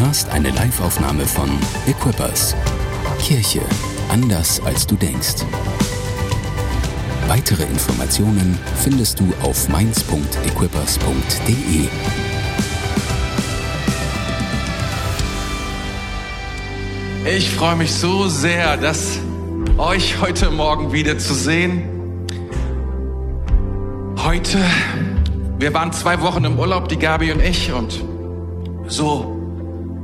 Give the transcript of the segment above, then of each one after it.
hörst eine Liveaufnahme von Equippers. Kirche anders als du denkst. Weitere Informationen findest du auf mainz.equippers.de. Ich freue mich so sehr, dass euch heute Morgen wieder zu sehen. Heute, wir waren zwei Wochen im Urlaub, die Gabi und ich, und so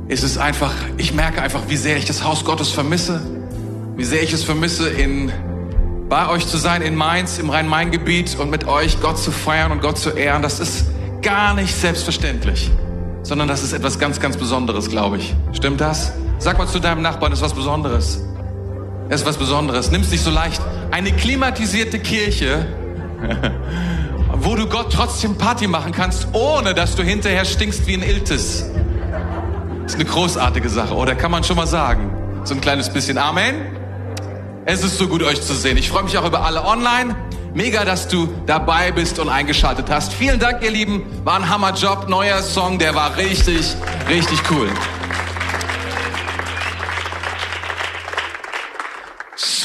ist es einfach, ich merke einfach, wie sehr ich das Haus Gottes vermisse, wie sehr ich es vermisse, in, bei euch zu sein, in Mainz, im Rhein-Main-Gebiet und mit euch Gott zu feiern und Gott zu ehren. Das ist gar nicht selbstverständlich, sondern das ist etwas ganz, ganz Besonderes, glaube ich. Stimmt das? Sag mal zu deinem Nachbarn, das ist was Besonderes. Das ist was Besonderes. Nimm's nicht so leicht. Eine klimatisierte Kirche, wo du Gott trotzdem Party machen kannst, ohne dass du hinterher stinkst wie ein Iltis. Das ist eine großartige Sache, oder kann man schon mal sagen? So ein kleines bisschen Amen. Es ist so gut, euch zu sehen. Ich freue mich auch über alle online. Mega, dass du dabei bist und eingeschaltet hast. Vielen Dank, ihr Lieben. War ein Hammerjob. Neuer Song, der war richtig, richtig cool.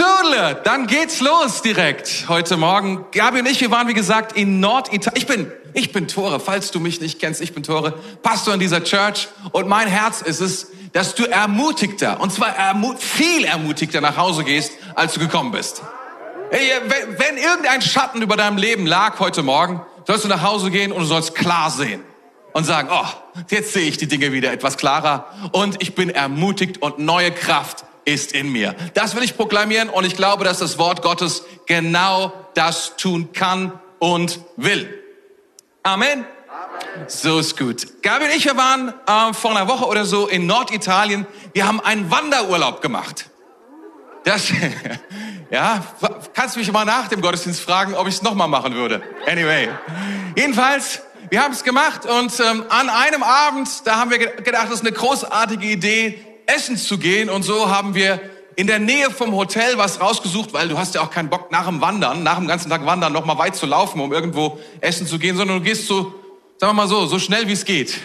Schule, dann geht's los direkt heute Morgen. Gabi und ich, wir waren wie gesagt in Norditalien. Ich bin, ich bin Tore, falls du mich nicht kennst, ich bin Tore, Pastor in dieser Church und mein Herz ist es, dass du ermutigter, und zwar ermut viel ermutigter nach Hause gehst, als du gekommen bist. Wenn, wenn irgendein Schatten über deinem Leben lag heute Morgen, sollst du nach Hause gehen und du sollst klar sehen und sagen, oh, jetzt sehe ich die Dinge wieder etwas klarer und ich bin ermutigt und neue Kraft ist in mir. Das will ich proklamieren und ich glaube, dass das Wort Gottes genau das tun kann und will. Amen. So ist gut. Gabi und ich, wir waren äh, vor einer Woche oder so in Norditalien. Wir haben einen Wanderurlaub gemacht. Das, ja, kannst du mich mal nach dem Gottesdienst fragen, ob ich es nochmal machen würde. Anyway. Jedenfalls, wir haben es gemacht und ähm, an einem Abend, da haben wir gedacht, das ist eine großartige Idee, essen zu gehen. Und so haben wir in der Nähe vom Hotel was rausgesucht, weil du hast ja auch keinen Bock nach dem Wandern, nach dem ganzen Tag Wandern, noch mal weit zu laufen, um irgendwo essen zu gehen, sondern du gehst so, sagen wir mal so, so schnell wie es geht.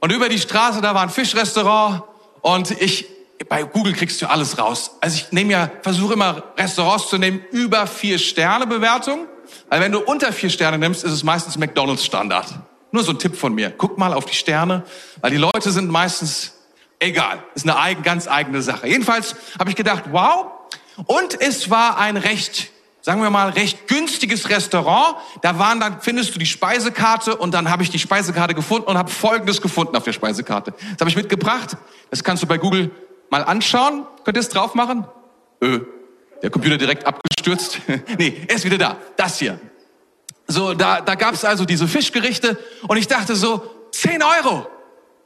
Und über die Straße, da war ein Fischrestaurant und ich, bei Google kriegst du alles raus. Also ich nehme ja, versuche immer Restaurants zu nehmen über vier Sterne Bewertung. Weil wenn du unter vier Sterne nimmst, ist es meistens McDonald's Standard. Nur so ein Tipp von mir. Guck mal auf die Sterne, weil die Leute sind meistens Egal, ist eine ganz eigene Sache. Jedenfalls habe ich gedacht, wow. Und es war ein recht, sagen wir mal, recht günstiges Restaurant. Da waren dann findest du die Speisekarte und dann habe ich die Speisekarte gefunden und habe Folgendes gefunden auf der Speisekarte. Das habe ich mitgebracht. Das kannst du bei Google mal anschauen. Könnt ihr es drauf machen? Öh, der Computer direkt abgestürzt. nee, er ist wieder da. Das hier. So, da, da gab es also diese Fischgerichte und ich dachte so, 10 Euro.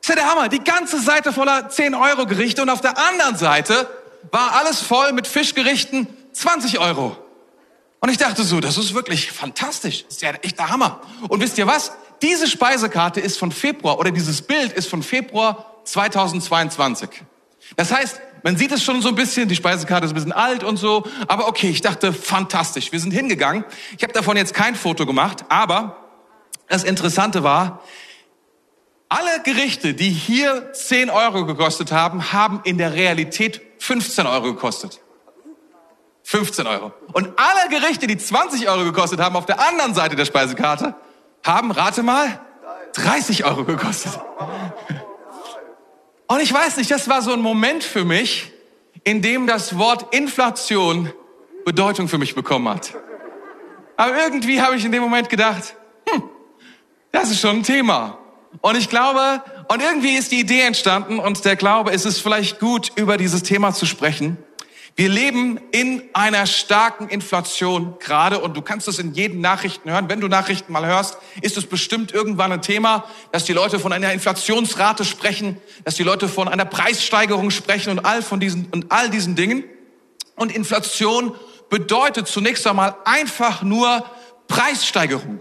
Das ist ja der Hammer. Die ganze Seite voller 10 Euro Gerichte und auf der anderen Seite war alles voll mit Fischgerichten 20 Euro. Und ich dachte so, das ist wirklich fantastisch. Das ist ja echt der Hammer. Und wisst ihr was? Diese Speisekarte ist von Februar oder dieses Bild ist von Februar 2022. Das heißt, man sieht es schon so ein bisschen, die Speisekarte ist ein bisschen alt und so, aber okay, ich dachte, fantastisch. Wir sind hingegangen. Ich habe davon jetzt kein Foto gemacht, aber das Interessante war, alle Gerichte, die hier 10 Euro gekostet haben, haben in der Realität 15 Euro gekostet. 15 Euro. Und alle Gerichte, die 20 Euro gekostet haben, auf der anderen Seite der Speisekarte, haben, rate mal, 30 Euro gekostet. Und ich weiß nicht, das war so ein Moment für mich, in dem das Wort Inflation Bedeutung für mich bekommen hat. Aber irgendwie habe ich in dem Moment gedacht, hm, das ist schon ein Thema. Und ich glaube, und irgendwie ist die Idee entstanden und der Glaube, es ist vielleicht gut, über dieses Thema zu sprechen. Wir leben in einer starken Inflation gerade und du kannst es in jeden Nachrichten hören. Wenn du Nachrichten mal hörst, ist es bestimmt irgendwann ein Thema, dass die Leute von einer Inflationsrate sprechen, dass die Leute von einer Preissteigerung sprechen und all von diesen und all diesen Dingen. Und Inflation bedeutet zunächst einmal einfach nur Preissteigerung.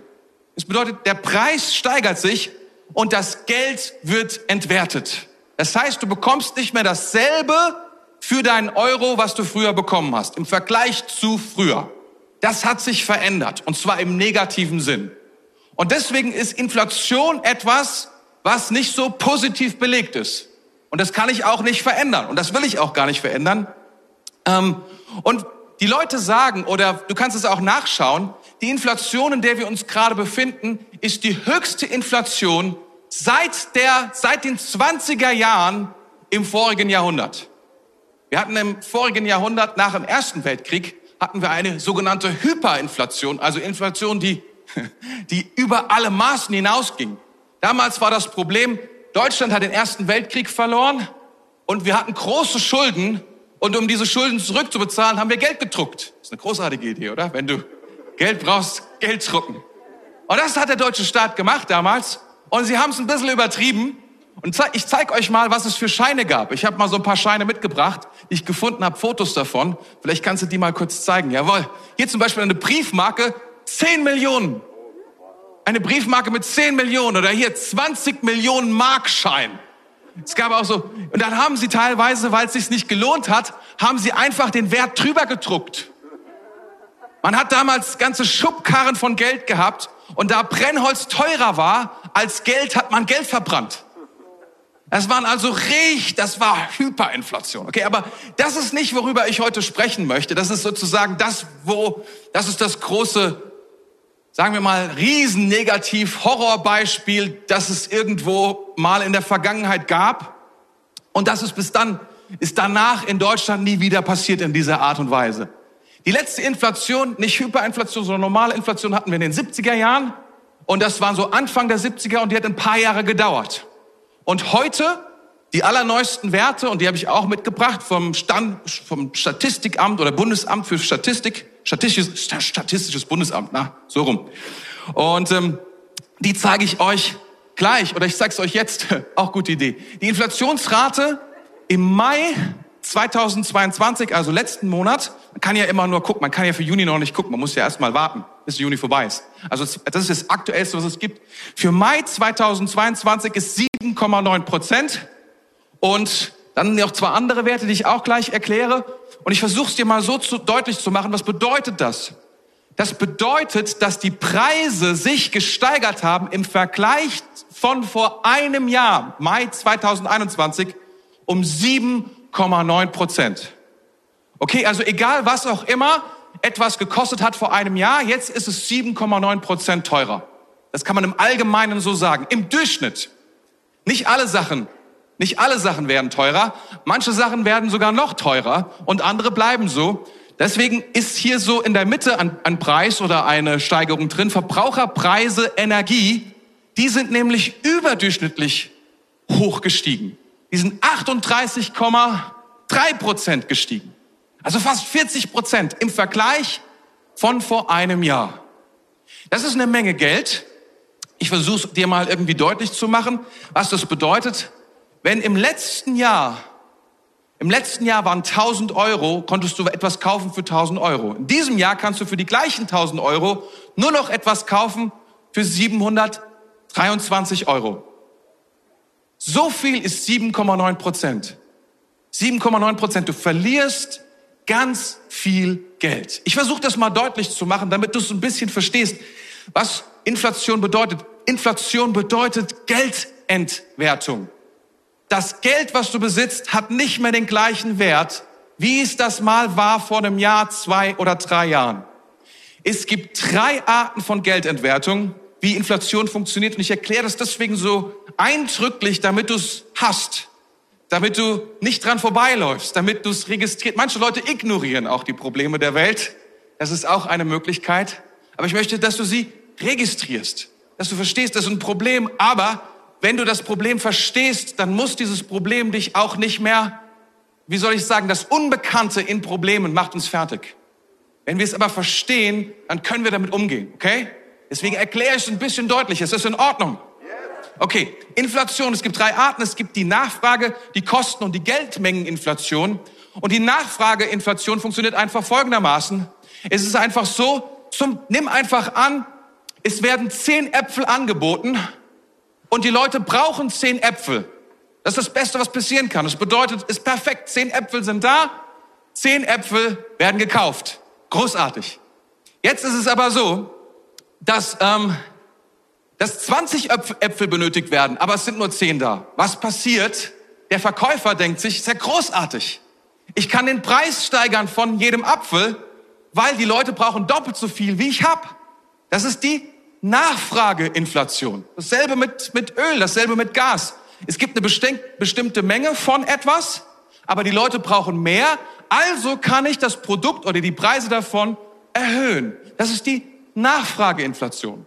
Es bedeutet, der Preis steigert sich und das Geld wird entwertet. Das heißt, du bekommst nicht mehr dasselbe für deinen Euro, was du früher bekommen hast, im Vergleich zu früher. Das hat sich verändert und zwar im negativen Sinn. Und deswegen ist Inflation etwas, was nicht so positiv belegt ist. Und das kann ich auch nicht verändern. Und das will ich auch gar nicht verändern. Ähm, und die Leute sagen, oder du kannst es auch nachschauen, die Inflation, in der wir uns gerade befinden, ist die höchste Inflation seit der, seit den 20er Jahren im vorigen Jahrhundert. Wir hatten im vorigen Jahrhundert nach dem Ersten Weltkrieg hatten wir eine sogenannte Hyperinflation, also Inflation, die, die über alle Maßen hinausging. Damals war das Problem, Deutschland hat den Ersten Weltkrieg verloren und wir hatten große Schulden und um diese Schulden zurückzubezahlen, haben wir Geld gedruckt. Das ist eine großartige Idee, oder? Wenn du Geld brauchst, Geld drucken. Und das hat der deutsche Staat gemacht damals und sie haben es ein bisschen übertrieben und ich zeige euch mal, was es für Scheine gab. Ich habe mal so ein paar Scheine mitgebracht, die ich gefunden habe, Fotos davon. Vielleicht kannst du die mal kurz zeigen. Jawohl. Hier zum Beispiel eine Briefmarke, 10 Millionen. Eine Briefmarke mit 10 Millionen oder hier 20 Millionen Markschein. Es gab auch so, und dann haben sie teilweise, weil es sich nicht gelohnt hat, haben sie einfach den Wert drüber gedruckt. Man hat damals ganze Schubkarren von Geld gehabt und da Brennholz teurer war als Geld, hat man Geld verbrannt. Das waren also richtig, das war Hyperinflation. Okay, aber das ist nicht, worüber ich heute sprechen möchte. Das ist sozusagen das, wo, das ist das große, sagen wir mal, riesen negativ Horrorbeispiel, das es irgendwo mal in der Vergangenheit gab. Und das ist bis dann, ist danach in Deutschland nie wieder passiert in dieser Art und Weise. Die letzte Inflation, nicht Hyperinflation, sondern normale Inflation hatten wir in den 70er Jahren. Und das waren so Anfang der 70er und die hat ein paar Jahre gedauert. Und heute die allerneuesten Werte, und die habe ich auch mitgebracht vom, Stand, vom Statistikamt oder Bundesamt für Statistik, Statistisches, Statistisches Bundesamt, na, so rum. Und ähm, die zeige ich euch gleich, oder ich zeige es euch jetzt, auch gute Idee. Die Inflationsrate im Mai 2022, also letzten Monat, man kann ja immer nur gucken, man kann ja für Juni noch nicht gucken, man muss ja erst mal warten, bis Juni vorbei ist. Also das ist das Aktuellste, was es gibt. Für Mai 2022 ist 7,9 Prozent und dann noch zwei andere Werte, die ich auch gleich erkläre. Und ich versuche es dir mal so zu, deutlich zu machen. Was bedeutet das? Das bedeutet, dass die Preise sich gesteigert haben im Vergleich von vor einem Jahr, Mai 2021, um 7 7,9 Prozent. Okay, also egal was auch immer etwas gekostet hat vor einem Jahr, jetzt ist es 7,9 Prozent teurer. Das kann man im Allgemeinen so sagen. Im Durchschnitt. Nicht alle Sachen, nicht alle Sachen werden teurer. Manche Sachen werden sogar noch teurer und andere bleiben so. Deswegen ist hier so in der Mitte ein, ein Preis oder eine Steigerung drin. Verbraucherpreise, Energie, die sind nämlich überdurchschnittlich hoch gestiegen. Die sind 38,3 Prozent gestiegen. Also fast 40 Prozent im Vergleich von vor einem Jahr. Das ist eine Menge Geld. Ich versuche dir mal irgendwie deutlich zu machen, was das bedeutet. Wenn im letzten Jahr, im letzten Jahr waren 1000 Euro, konntest du etwas kaufen für 1000 Euro. In diesem Jahr kannst du für die gleichen 1000 Euro nur noch etwas kaufen für 723 Euro. So viel ist 7,9 Prozent. 7,9 Prozent. Du verlierst ganz viel Geld. Ich versuche das mal deutlich zu machen, damit du es ein bisschen verstehst, was Inflation bedeutet. Inflation bedeutet Geldentwertung. Das Geld, was du besitzt, hat nicht mehr den gleichen Wert, wie es das mal war vor einem Jahr, zwei oder drei Jahren. Es gibt drei Arten von Geldentwertung wie Inflation funktioniert. Und ich erkläre das deswegen so eindrücklich, damit du es hast, damit du nicht dran vorbeiläufst, damit du es registriert. Manche Leute ignorieren auch die Probleme der Welt. Das ist auch eine Möglichkeit. Aber ich möchte, dass du sie registrierst, dass du verstehst, das ist ein Problem. Aber wenn du das Problem verstehst, dann muss dieses Problem dich auch nicht mehr, wie soll ich sagen, das Unbekannte in Problemen macht uns fertig. Wenn wir es aber verstehen, dann können wir damit umgehen, okay? Deswegen erkläre ich es ein bisschen deutlicher. Ist das in Ordnung? Okay, Inflation. Es gibt drei Arten. Es gibt die Nachfrage, die Kosten und die Geldmengeninflation. Und die Nachfrageinflation funktioniert einfach folgendermaßen. Es ist einfach so, zum, nimm einfach an, es werden zehn Äpfel angeboten und die Leute brauchen zehn Äpfel. Das ist das Beste, was passieren kann. Das bedeutet, ist perfekt. Zehn Äpfel sind da, zehn Äpfel werden gekauft. Großartig. Jetzt ist es aber so, dass, ähm, dass 20 Äpfel benötigt werden, aber es sind nur 10 da. Was passiert, Der Verkäufer denkt sich, ist ja großartig. Ich kann den Preis steigern von jedem Apfel, weil die Leute brauchen doppelt so viel, wie ich hab. Das ist die Nachfrageinflation. Dasselbe mit, mit Öl, dasselbe mit Gas. Es gibt eine bestimmte Menge von etwas, aber die Leute brauchen mehr, also kann ich das Produkt oder die Preise davon erhöhen. Das ist die Nachfrageinflation.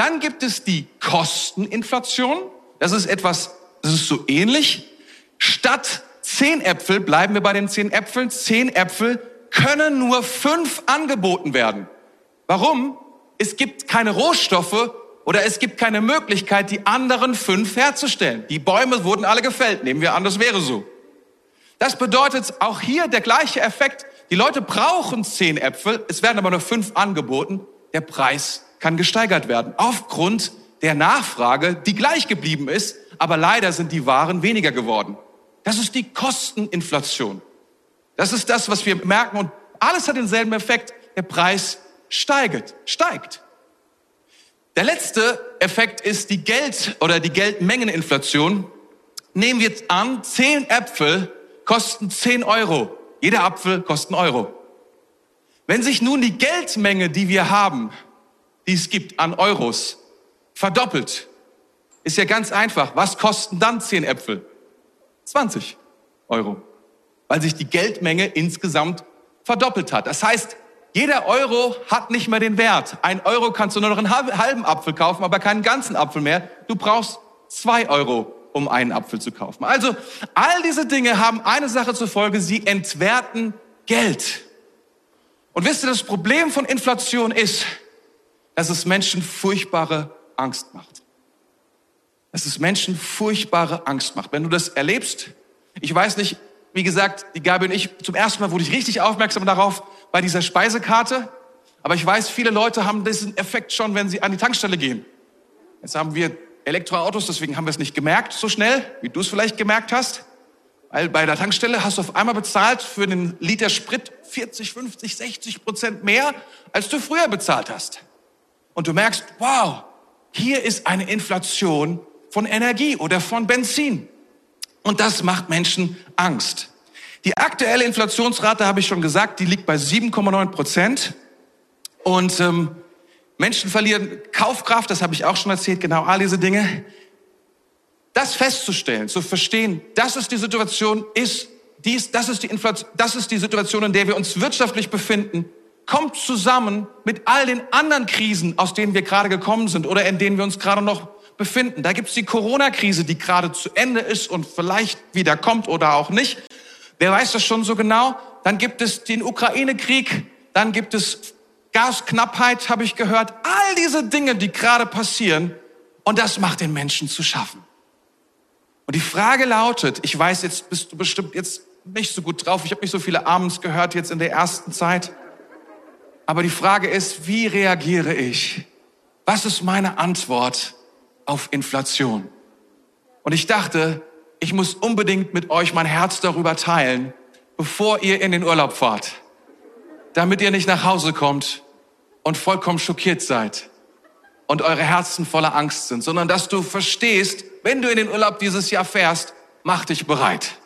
Dann gibt es die Kosteninflation. Das ist etwas, das ist so ähnlich. Statt zehn Äpfel, bleiben wir bei den zehn Äpfeln, zehn Äpfel können nur fünf angeboten werden. Warum? Es gibt keine Rohstoffe oder es gibt keine Möglichkeit, die anderen fünf herzustellen. Die Bäume wurden alle gefällt. Nehmen wir an, das wäre so. Das bedeutet auch hier der gleiche Effekt. Die Leute brauchen zehn Äpfel, es werden aber nur fünf angeboten. Der Preis kann gesteigert werden aufgrund der Nachfrage, die gleich geblieben ist, aber leider sind die Waren weniger geworden. Das ist die Kosteninflation. Das ist das, was wir merken und alles hat denselben Effekt. Der Preis steigt, steigt. Der letzte Effekt ist die Geld- oder die Geldmengeninflation. Nehmen wir jetzt an, zehn Äpfel kosten 10 Euro. Jeder Apfel kostet einen Euro. Wenn sich nun die Geldmenge, die wir haben, die es gibt an Euros, verdoppelt, ist ja ganz einfach. Was kosten dann 10 Äpfel? 20 Euro. Weil sich die Geldmenge insgesamt verdoppelt hat. Das heißt, jeder Euro hat nicht mehr den Wert. Ein Euro kannst du nur noch einen halben Apfel kaufen, aber keinen ganzen Apfel mehr. Du brauchst zwei Euro um einen Apfel zu kaufen. Also all diese Dinge haben eine Sache zur Folge, sie entwerten Geld. Und wisst ihr, das Problem von Inflation ist, dass es Menschen furchtbare Angst macht. Dass es Menschen furchtbare Angst macht. Wenn du das erlebst, ich weiß nicht, wie gesagt, die Gabi und ich, zum ersten Mal wurde ich richtig aufmerksam darauf bei dieser Speisekarte. Aber ich weiß, viele Leute haben diesen Effekt schon, wenn sie an die Tankstelle gehen. Jetzt haben wir Elektroautos, deswegen haben wir es nicht gemerkt so schnell, wie du es vielleicht gemerkt hast. Weil bei der Tankstelle hast du auf einmal bezahlt für einen Liter Sprit 40, 50, 60 Prozent mehr, als du früher bezahlt hast. Und du merkst, wow, hier ist eine Inflation von Energie oder von Benzin. Und das macht Menschen Angst. Die aktuelle Inflationsrate, habe ich schon gesagt, die liegt bei 7,9 Prozent. Und ähm, Menschen verlieren Kaufkraft, das habe ich auch schon erzählt, genau all diese Dinge. Das festzustellen, zu verstehen, das ist die Situation, ist dies, das ist die Inflation, das ist die Situation, in der wir uns wirtschaftlich befinden, kommt zusammen mit all den anderen Krisen, aus denen wir gerade gekommen sind oder in denen wir uns gerade noch befinden. Da gibt's die Corona-Krise, die gerade zu Ende ist und vielleicht wieder kommt oder auch nicht. Wer weiß das schon so genau? Dann gibt es den Ukraine-Krieg, dann gibt es Gasknappheit habe ich gehört, all diese Dinge, die gerade passieren, und das macht den Menschen zu schaffen. Und die Frage lautet, ich weiß, jetzt bist du bestimmt jetzt nicht so gut drauf, ich habe nicht so viele Abends gehört jetzt in der ersten Zeit, aber die Frage ist, wie reagiere ich? Was ist meine Antwort auf Inflation? Und ich dachte, ich muss unbedingt mit euch mein Herz darüber teilen, bevor ihr in den Urlaub fahrt damit ihr nicht nach Hause kommt und vollkommen schockiert seid und eure Herzen voller Angst sind, sondern dass du verstehst, wenn du in den Urlaub dieses Jahr fährst, mach dich bereit.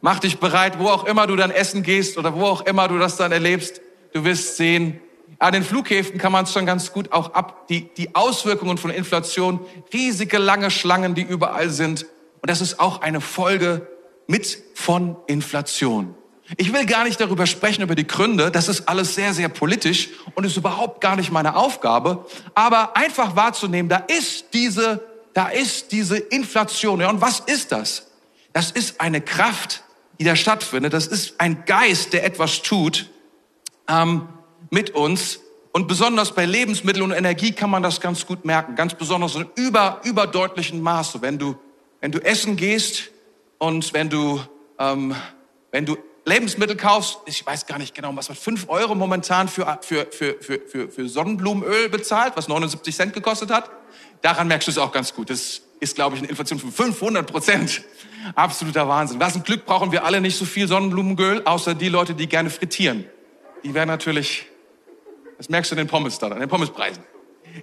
Mach dich bereit, wo auch immer du dann essen gehst oder wo auch immer du das dann erlebst. Du wirst sehen, an den Flughäfen kann man es schon ganz gut auch ab, die, die Auswirkungen von Inflation, riesige lange Schlangen, die überall sind. Und das ist auch eine Folge mit von Inflation. Ich will gar nicht darüber sprechen, über die Gründe. Das ist alles sehr, sehr politisch und ist überhaupt gar nicht meine Aufgabe. Aber einfach wahrzunehmen, da ist diese, da ist diese Inflation. Ja, und was ist das? Das ist eine Kraft, die da stattfindet. Das ist ein Geist, der etwas tut ähm, mit uns. Und besonders bei Lebensmitteln und Energie kann man das ganz gut merken. Ganz besonders in über, überdeutlichen Maße. Wenn du, wenn du essen gehst und wenn du, ähm, wenn du Lebensmittel kaufst, ich weiß gar nicht genau, was man fünf Euro momentan für, für, für, für, für, für Sonnenblumenöl bezahlt, was 79 Cent gekostet hat. Daran merkst du es auch ganz gut. Das ist, glaube ich, eine Inflation von 500 Prozent. Absoluter Wahnsinn. Was ein Glück brauchen wir alle nicht so viel Sonnenblumenöl, außer die Leute, die gerne frittieren. Die werden natürlich, das merkst du in den Pommes da, an den Pommespreisen.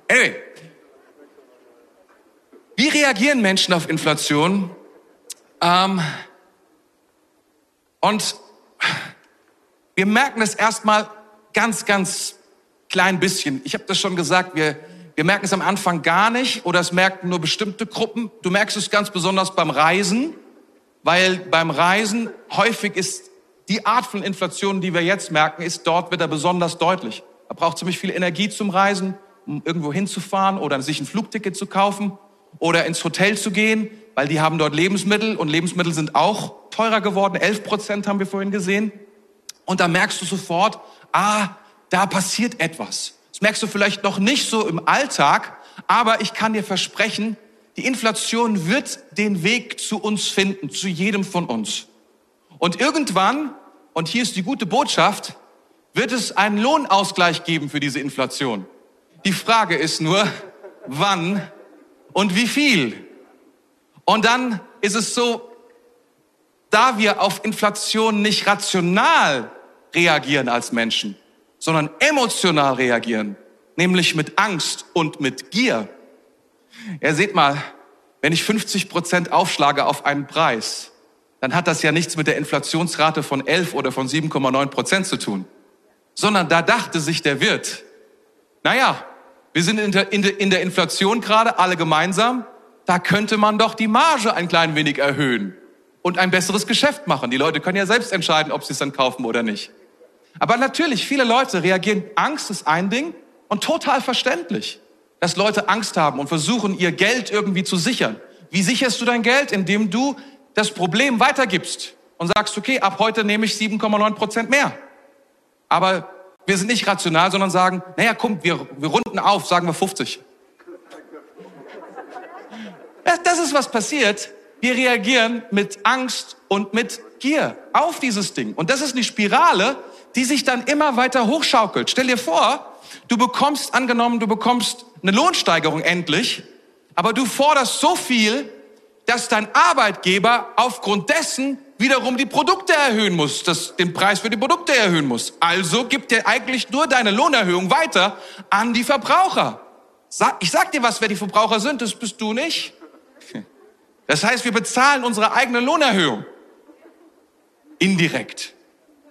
Anyway. Wie reagieren Menschen auf Inflation? Ähm, und wir merken es erstmal ganz, ganz klein bisschen. Ich habe das schon gesagt, wir, wir merken es am Anfang gar nicht oder es merken nur bestimmte Gruppen. Du merkst es ganz besonders beim Reisen, weil beim Reisen häufig ist die Art von Inflation, die wir jetzt merken, ist dort wird er besonders deutlich. Er braucht ziemlich viel Energie zum Reisen, um irgendwo hinzufahren oder sich ein Flugticket zu kaufen oder ins Hotel zu gehen, weil die haben dort Lebensmittel und Lebensmittel sind auch teurer geworden. 11 Prozent haben wir vorhin gesehen. Und da merkst du sofort, ah, da passiert etwas. Das merkst du vielleicht noch nicht so im Alltag, aber ich kann dir versprechen, die Inflation wird den Weg zu uns finden, zu jedem von uns. Und irgendwann, und hier ist die gute Botschaft, wird es einen Lohnausgleich geben für diese Inflation. Die Frage ist nur, wann und wie viel. Und dann ist es so, da wir auf Inflation nicht rational reagieren als Menschen, sondern emotional reagieren, nämlich mit Angst und mit Gier. Ja, seht mal, wenn ich 50 Prozent aufschlage auf einen Preis, dann hat das ja nichts mit der Inflationsrate von 11 oder von 7,9 Prozent zu tun, sondern da dachte sich der Wirt, naja, wir sind in der, in der, in der Inflation gerade alle gemeinsam, da könnte man doch die Marge ein klein wenig erhöhen und ein besseres Geschäft machen. Die Leute können ja selbst entscheiden, ob sie es dann kaufen oder nicht. Aber natürlich, viele Leute reagieren, Angst ist ein Ding und total verständlich, dass Leute Angst haben und versuchen, ihr Geld irgendwie zu sichern. Wie sicherst du dein Geld? Indem du das Problem weitergibst und sagst, okay, ab heute nehme ich 7,9 Prozent mehr. Aber wir sind nicht rational, sondern sagen, naja, komm, wir, wir runden auf, sagen wir 50. Das ist was passiert. Wir reagieren mit Angst und mit Gier auf dieses Ding. Und das ist eine Spirale, die sich dann immer weiter hochschaukelt. Stell dir vor, du bekommst, angenommen, du bekommst eine Lohnsteigerung endlich, aber du forderst so viel, dass dein Arbeitgeber aufgrund dessen wiederum die Produkte erhöhen muss, das, den Preis für die Produkte erhöhen muss. Also gibt er eigentlich nur deine Lohnerhöhung weiter an die Verbraucher. Ich sag dir was, wer die Verbraucher sind, das bist du nicht. Das heißt, wir bezahlen unsere eigene Lohnerhöhung. Indirekt.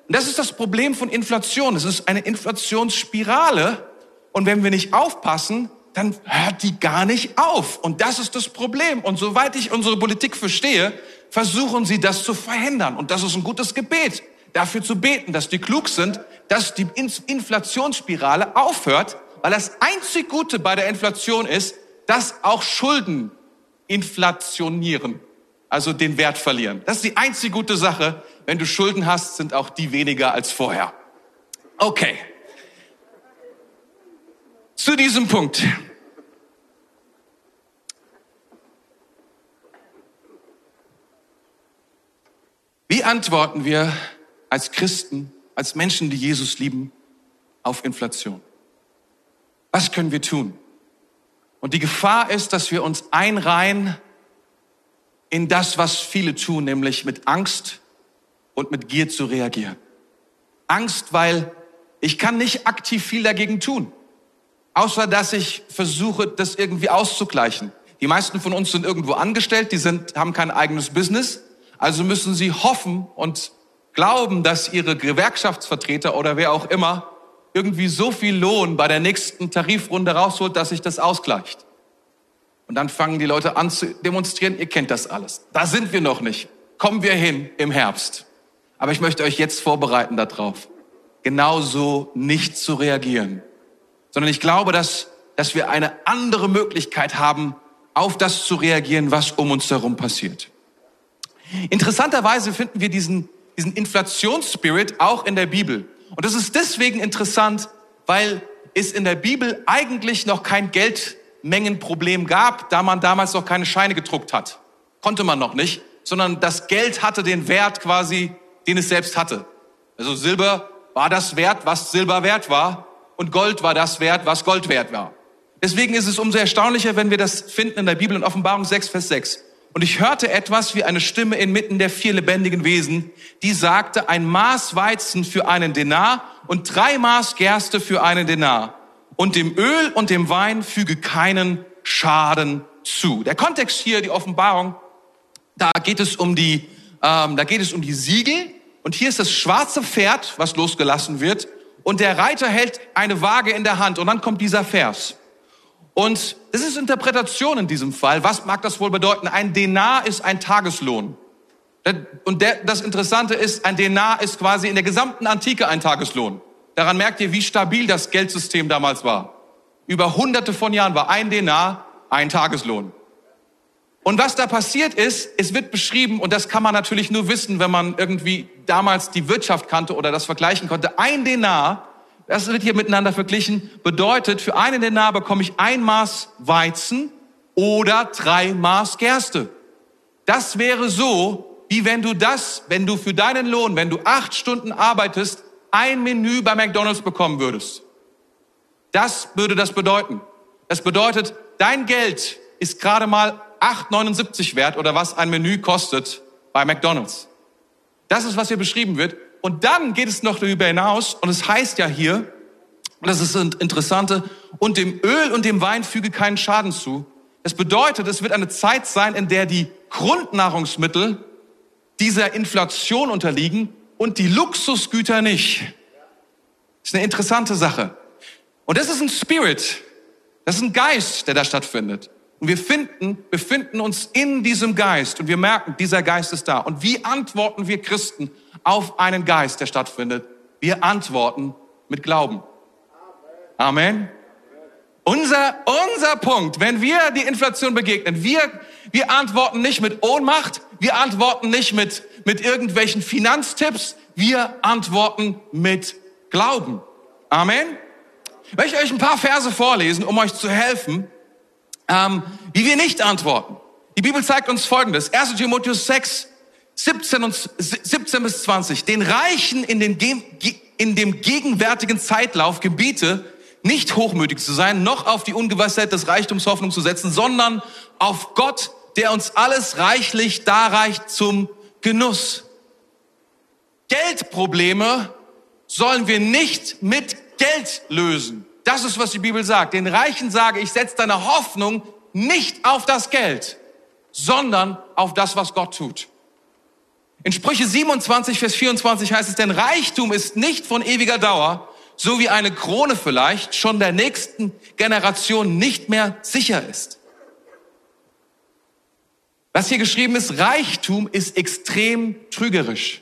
Und das ist das Problem von Inflation. Es ist eine Inflationsspirale. Und wenn wir nicht aufpassen, dann hört die gar nicht auf. Und das ist das Problem. Und soweit ich unsere Politik verstehe, versuchen sie das zu verhindern. Und das ist ein gutes Gebet, dafür zu beten, dass die klug sind, dass die Inflationsspirale aufhört, weil das einzig Gute bei der Inflation ist, dass auch Schulden inflationieren, also den Wert verlieren. Das ist die einzig gute Sache, wenn du Schulden hast, sind auch die weniger als vorher. Okay. Zu diesem Punkt. Wie antworten wir als Christen, als Menschen, die Jesus lieben, auf Inflation? Was können wir tun? Und die Gefahr ist, dass wir uns einreihen in das, was viele tun, nämlich mit Angst und mit Gier zu reagieren. Angst, weil ich kann nicht aktiv viel dagegen tun, außer dass ich versuche, das irgendwie auszugleichen. Die meisten von uns sind irgendwo angestellt, die sind, haben kein eigenes Business, also müssen sie hoffen und glauben, dass ihre Gewerkschaftsvertreter oder wer auch immer irgendwie so viel Lohn bei der nächsten Tarifrunde rausholt, dass sich das ausgleicht. Und dann fangen die Leute an zu demonstrieren, ihr kennt das alles. Da sind wir noch nicht. Kommen wir hin im Herbst. Aber ich möchte euch jetzt vorbereiten darauf, genauso nicht zu reagieren, sondern ich glaube, dass, dass wir eine andere Möglichkeit haben, auf das zu reagieren, was um uns herum passiert. Interessanterweise finden wir diesen, diesen Inflationsspirit auch in der Bibel. Und das ist deswegen interessant, weil es in der Bibel eigentlich noch kein Geldmengenproblem gab, da man damals noch keine Scheine gedruckt hat. Konnte man noch nicht, sondern das Geld hatte den Wert quasi den es selbst hatte. Also Silber war das wert, was Silber wert war, und Gold war das wert, was Gold wert war. Deswegen ist es umso erstaunlicher, wenn wir das finden in der Bibel in Offenbarung 6, Vers 6. Und ich hörte etwas wie eine Stimme inmitten der vier lebendigen Wesen, die sagte, ein Maß Weizen für einen Denar und drei Maß Gerste für einen Denar. Und dem Öl und dem Wein füge keinen Schaden zu. Der Kontext hier, die Offenbarung, Da geht es um die, ähm, da geht es um die Siegel. Und hier ist das schwarze Pferd, was losgelassen wird. Und der Reiter hält eine Waage in der Hand. Und dann kommt dieser Vers. Und das ist Interpretation in diesem Fall. Was mag das wohl bedeuten? Ein Denar ist ein Tageslohn. Und der, das Interessante ist, ein Denar ist quasi in der gesamten Antike ein Tageslohn. Daran merkt ihr, wie stabil das Geldsystem damals war. Über hunderte von Jahren war ein Denar ein Tageslohn. Und was da passiert ist, es wird beschrieben, und das kann man natürlich nur wissen, wenn man irgendwie damals die Wirtschaft kannte oder das vergleichen konnte. Ein Denar das wird hier miteinander verglichen, bedeutet, für einen Denar bekomme ich ein Maß Weizen oder drei Maß Gerste. Das wäre so, wie wenn du das, wenn du für deinen Lohn, wenn du acht Stunden arbeitest, ein Menü bei McDonald's bekommen würdest. Das würde das bedeuten. Das bedeutet, dein Geld ist gerade mal 8,79 wert oder was ein Menü kostet bei McDonald's. Das ist, was hier beschrieben wird. Und dann geht es noch darüber hinaus, und es heißt ja hier, das ist das Interessante, und dem Öl und dem Wein füge keinen Schaden zu. Das bedeutet, es wird eine Zeit sein, in der die Grundnahrungsmittel dieser Inflation unterliegen und die Luxusgüter nicht. Das ist eine interessante Sache. Und das ist ein Spirit, das ist ein Geist, der da stattfindet. Und wir finden, befinden uns in diesem Geist und wir merken, dieser Geist ist da. Und wie antworten wir Christen auf einen Geist, der stattfindet? Wir antworten mit Glauben. Amen. Unser, unser Punkt, wenn wir die Inflation begegnen, wir, wir antworten nicht mit Ohnmacht, wir antworten nicht mit, mit irgendwelchen Finanztipps, wir antworten mit Glauben. Amen. Ich euch ein paar Verse vorlesen, um euch zu helfen, ähm, wie wir nicht antworten. Die Bibel zeigt uns Folgendes. 1. Timotheus 6, 17, und, 17 bis 20. Den Reichen in, den, in dem gegenwärtigen Zeitlauf gebiete, nicht hochmütig zu sein, noch auf die Ungewissheit des Reichtums Hoffnung zu setzen, sondern auf Gott, der uns alles reichlich darreicht zum Genuss. Geldprobleme sollen wir nicht mit Geld lösen. Das ist, was die Bibel sagt. Den Reichen sage ich, setze deine Hoffnung nicht auf das Geld, sondern auf das, was Gott tut. In Sprüche 27, Vers 24 heißt es, denn Reichtum ist nicht von ewiger Dauer, so wie eine Krone vielleicht schon der nächsten Generation nicht mehr sicher ist. Was hier geschrieben ist, Reichtum ist extrem trügerisch.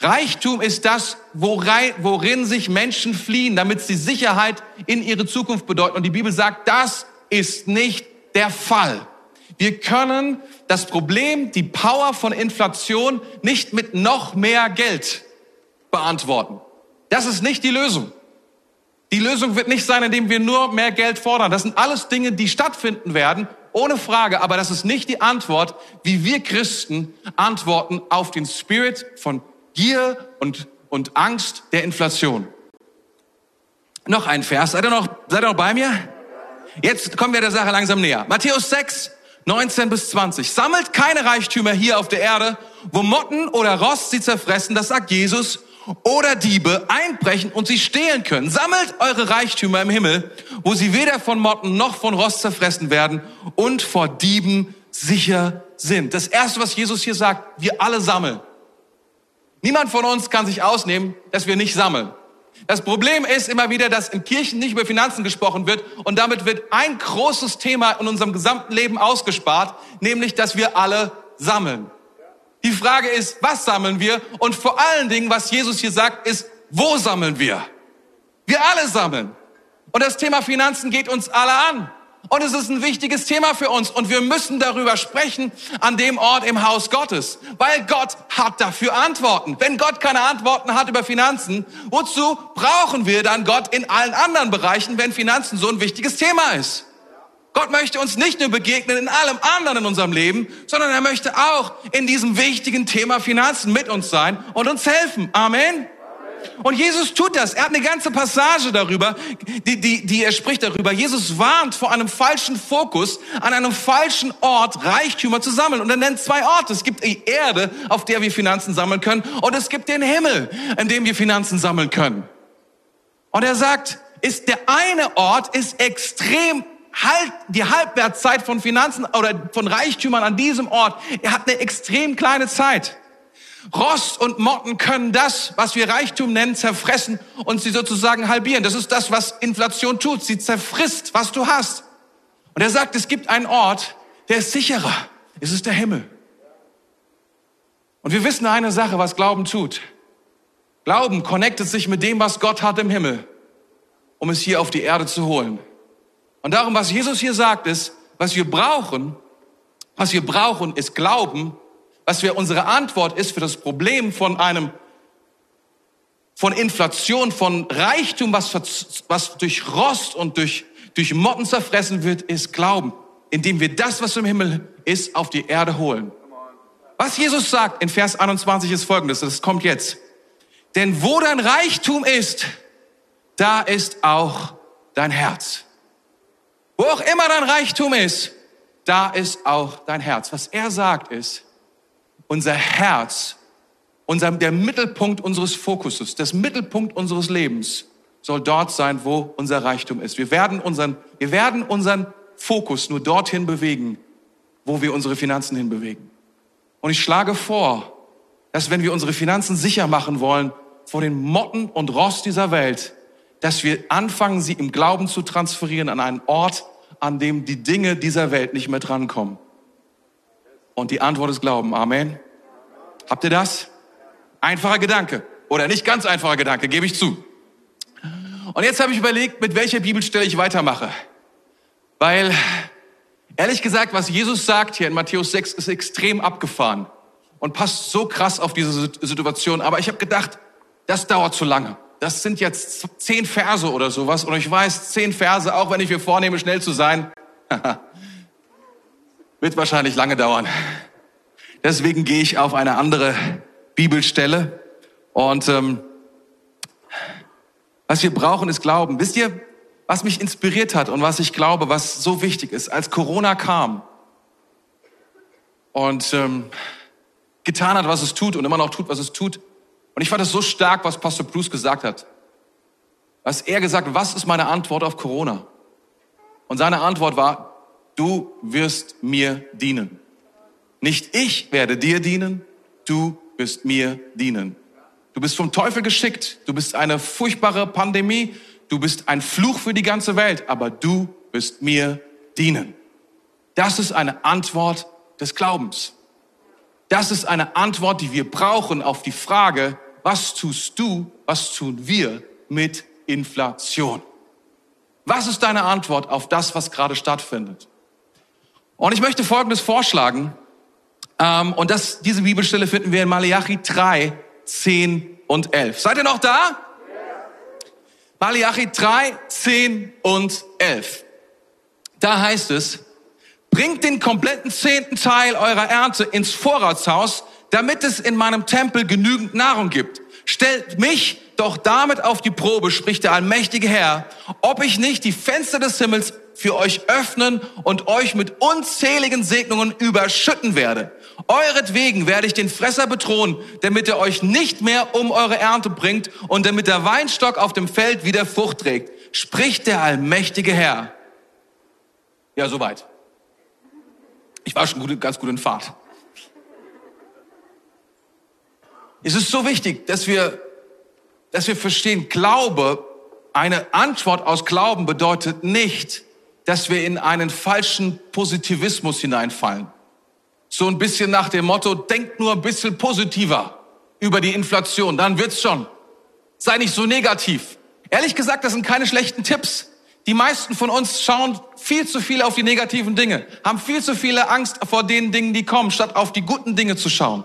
Reichtum ist das, worin sich Menschen fliehen, damit sie Sicherheit in ihre Zukunft bedeuten. Und die Bibel sagt, das ist nicht der Fall. Wir können das Problem, die Power von Inflation nicht mit noch mehr Geld beantworten. Das ist nicht die Lösung. Die Lösung wird nicht sein, indem wir nur mehr Geld fordern. Das sind alles Dinge, die stattfinden werden, ohne Frage. Aber das ist nicht die Antwort, wie wir Christen antworten auf den Spirit von Gier und, und Angst der Inflation. Noch ein Vers. Seid ihr noch, seid ihr noch bei mir? Jetzt kommen wir der Sache langsam näher. Matthäus 6, 19 bis 20. Sammelt keine Reichtümer hier auf der Erde, wo Motten oder Rost sie zerfressen, das sagt Jesus, oder Diebe einbrechen und sie stehlen können. Sammelt eure Reichtümer im Himmel, wo sie weder von Motten noch von Rost zerfressen werden und vor Dieben sicher sind. Das erste, was Jesus hier sagt, wir alle sammeln. Niemand von uns kann sich ausnehmen, dass wir nicht sammeln. Das Problem ist immer wieder, dass in Kirchen nicht über Finanzen gesprochen wird und damit wird ein großes Thema in unserem gesamten Leben ausgespart, nämlich, dass wir alle sammeln. Die Frage ist, was sammeln wir? Und vor allen Dingen, was Jesus hier sagt, ist, wo sammeln wir? Wir alle sammeln. Und das Thema Finanzen geht uns alle an. Und es ist ein wichtiges Thema für uns und wir müssen darüber sprechen an dem Ort im Haus Gottes, weil Gott hat dafür Antworten. Wenn Gott keine Antworten hat über Finanzen, wozu brauchen wir dann Gott in allen anderen Bereichen, wenn Finanzen so ein wichtiges Thema ist? Gott möchte uns nicht nur begegnen in allem anderen in unserem Leben, sondern er möchte auch in diesem wichtigen Thema Finanzen mit uns sein und uns helfen. Amen. Und Jesus tut das. Er hat eine ganze Passage darüber, die, die, die er spricht darüber. Jesus warnt vor einem falschen Fokus, an einem falschen Ort Reichtümer zu sammeln. Und er nennt zwei Orte. Es gibt die Erde, auf der wir Finanzen sammeln können, und es gibt den Himmel, in dem wir Finanzen sammeln können. Und er sagt, ist der eine Ort ist extrem halt, die Halbwertszeit von Finanzen oder von Reichtümern an diesem Ort, er hat eine extrem kleine Zeit. Rost und Motten können das, was wir Reichtum nennen, zerfressen und sie sozusagen halbieren. Das ist das, was Inflation tut. Sie zerfrisst, was du hast. Und er sagt, es gibt einen Ort, der ist sicherer. Es ist der Himmel. Und wir wissen eine Sache, was Glauben tut. Glauben connectet sich mit dem, was Gott hat im Himmel, um es hier auf die Erde zu holen. Und darum, was Jesus hier sagt, ist, was wir brauchen, was wir brauchen, ist Glauben, was wir unsere Antwort ist für das Problem von einem, von Inflation, von Reichtum, was, was durch Rost und durch, durch Motten zerfressen wird, ist Glauben, indem wir das, was im Himmel ist, auf die Erde holen. Was Jesus sagt in Vers 21 ist folgendes, das kommt jetzt. Denn wo dein Reichtum ist, da ist auch dein Herz. Wo auch immer dein Reichtum ist, da ist auch dein Herz. Was er sagt ist, unser Herz, unser, der Mittelpunkt unseres Fokuses, das Mittelpunkt unseres Lebens soll dort sein, wo unser Reichtum ist. Wir werden unseren, wir werden unseren Fokus nur dorthin bewegen, wo wir unsere Finanzen hinbewegen. Und ich schlage vor, dass wenn wir unsere Finanzen sicher machen wollen vor den Motten und Rost dieser Welt, dass wir anfangen, sie im Glauben zu transferieren an einen Ort, an dem die Dinge dieser Welt nicht mehr drankommen. Und die Antwort ist Glauben. Amen. Habt ihr das? Einfacher Gedanke. Oder nicht ganz einfacher Gedanke, gebe ich zu. Und jetzt habe ich überlegt, mit welcher Bibelstelle ich weitermache. Weil, ehrlich gesagt, was Jesus sagt hier in Matthäus 6 ist extrem abgefahren und passt so krass auf diese Situation. Aber ich habe gedacht, das dauert zu lange das sind jetzt zehn Verse oder sowas. Und ich weiß, zehn Verse, auch wenn ich mir vornehme, schnell zu sein, wird wahrscheinlich lange dauern. Deswegen gehe ich auf eine andere Bibelstelle. Und ähm, was wir brauchen, ist Glauben. Wisst ihr, was mich inspiriert hat und was ich glaube, was so wichtig ist, als Corona kam und ähm, getan hat, was es tut und immer noch tut, was es tut, und ich fand es so stark, was Pastor Bruce gesagt hat. Was er gesagt was ist meine Antwort auf Corona? Und seine Antwort war, du wirst mir dienen. Nicht ich werde dir dienen, du wirst mir dienen. Du bist vom Teufel geschickt, du bist eine furchtbare Pandemie, du bist ein Fluch für die ganze Welt, aber du wirst mir dienen. Das ist eine Antwort des Glaubens. Das ist eine Antwort, die wir brauchen auf die Frage, was tust du, was tun wir mit Inflation? Was ist deine Antwort auf das, was gerade stattfindet? Und ich möchte Folgendes vorschlagen. Ähm, und das, diese Bibelstelle finden wir in Malachi 3, 10 und 11. Seid ihr noch da? Malachi 3, 10 und 11. Da heißt es, bringt den kompletten zehnten Teil eurer Ernte ins Vorratshaus, damit es in meinem Tempel genügend Nahrung gibt. Stellt mich doch damit auf die Probe, spricht der allmächtige Herr, ob ich nicht die Fenster des Himmels für euch öffnen und euch mit unzähligen Segnungen überschütten werde. Euretwegen werde ich den Fresser bedrohen, damit er euch nicht mehr um eure Ernte bringt und damit der Weinstock auf dem Feld wieder Frucht trägt, spricht der allmächtige Herr. Ja, soweit. Ich war schon gut, ganz gut in Fahrt. Es ist so wichtig, dass wir, dass wir verstehen, Glaube, eine Antwort aus Glauben bedeutet nicht, dass wir in einen falschen Positivismus hineinfallen. So ein bisschen nach dem Motto, denk nur ein bisschen positiver über die Inflation, dann wird's schon. Sei nicht so negativ. Ehrlich gesagt, das sind keine schlechten Tipps. Die meisten von uns schauen viel zu viel auf die negativen Dinge, haben viel zu viele Angst vor den Dingen, die kommen, statt auf die guten Dinge zu schauen.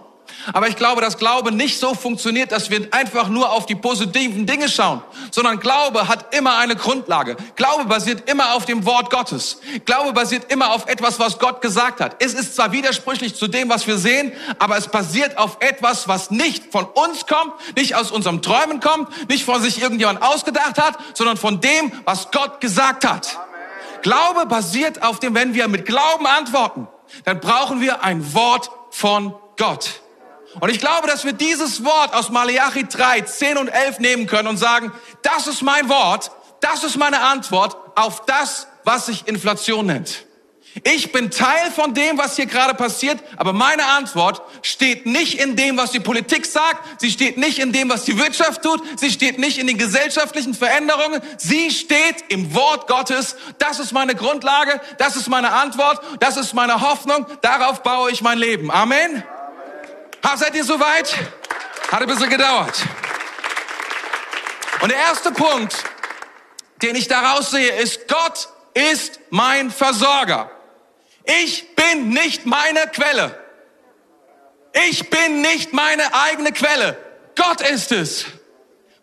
Aber ich glaube, dass Glaube nicht so funktioniert, dass wir einfach nur auf die positiven Dinge schauen, sondern Glaube hat immer eine Grundlage. Glaube basiert immer auf dem Wort Gottes. Glaube basiert immer auf etwas, was Gott gesagt hat. Es ist zwar widersprüchlich zu dem, was wir sehen, aber es basiert auf etwas, was nicht von uns kommt, nicht aus unserem Träumen kommt, nicht von sich irgendjemand ausgedacht hat, sondern von dem, was Gott gesagt hat. Glaube basiert auf dem, wenn wir mit Glauben antworten, dann brauchen wir ein Wort von Gott. Und ich glaube, dass wir dieses Wort aus Malachi 3, 10 und 11 nehmen können und sagen, das ist mein Wort, das ist meine Antwort auf das, was sich Inflation nennt. Ich bin Teil von dem, was hier gerade passiert, aber meine Antwort steht nicht in dem, was die Politik sagt, sie steht nicht in dem, was die Wirtschaft tut, sie steht nicht in den gesellschaftlichen Veränderungen, sie steht im Wort Gottes. Das ist meine Grundlage, das ist meine Antwort, das ist meine Hoffnung, darauf baue ich mein Leben. Amen. Ha, seid ihr soweit? Hat ein bisschen gedauert. Und der erste Punkt, den ich daraus sehe, ist, Gott ist mein Versorger. Ich bin nicht meine Quelle. Ich bin nicht meine eigene Quelle. Gott ist es.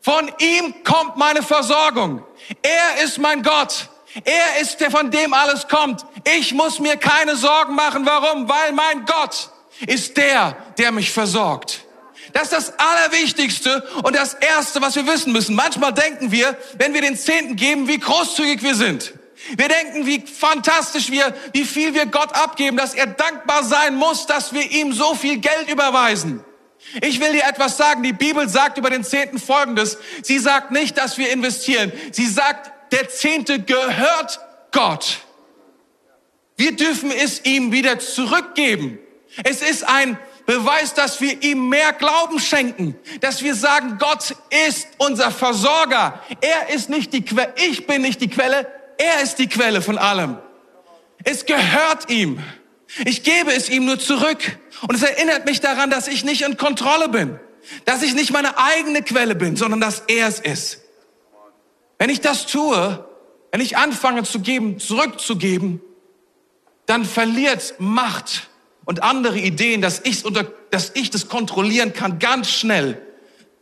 Von ihm kommt meine Versorgung. Er ist mein Gott. Er ist der, von dem alles kommt. Ich muss mir keine Sorgen machen. Warum? Weil mein Gott ist der, der mich versorgt. Das ist das Allerwichtigste und das Erste, was wir wissen müssen. Manchmal denken wir, wenn wir den Zehnten geben, wie großzügig wir sind. Wir denken, wie fantastisch wir, wie viel wir Gott abgeben, dass er dankbar sein muss, dass wir ihm so viel Geld überweisen. Ich will dir etwas sagen. Die Bibel sagt über den Zehnten Folgendes. Sie sagt nicht, dass wir investieren. Sie sagt, der Zehnte gehört Gott. Wir dürfen es ihm wieder zurückgeben. Es ist ein Beweis, dass wir ihm mehr Glauben schenken, dass wir sagen, Gott ist unser Versorger. Er ist nicht die Quelle, ich bin nicht die Quelle, er ist die Quelle von allem. Es gehört ihm. Ich gebe es ihm nur zurück. Und es erinnert mich daran, dass ich nicht in Kontrolle bin. Dass ich nicht meine eigene Quelle bin, sondern dass er es ist. Wenn ich das tue, wenn ich anfange zu geben, zurückzugeben, dann verliert Macht und andere Ideen, dass, ich's unter, dass ich das kontrollieren kann, ganz schnell,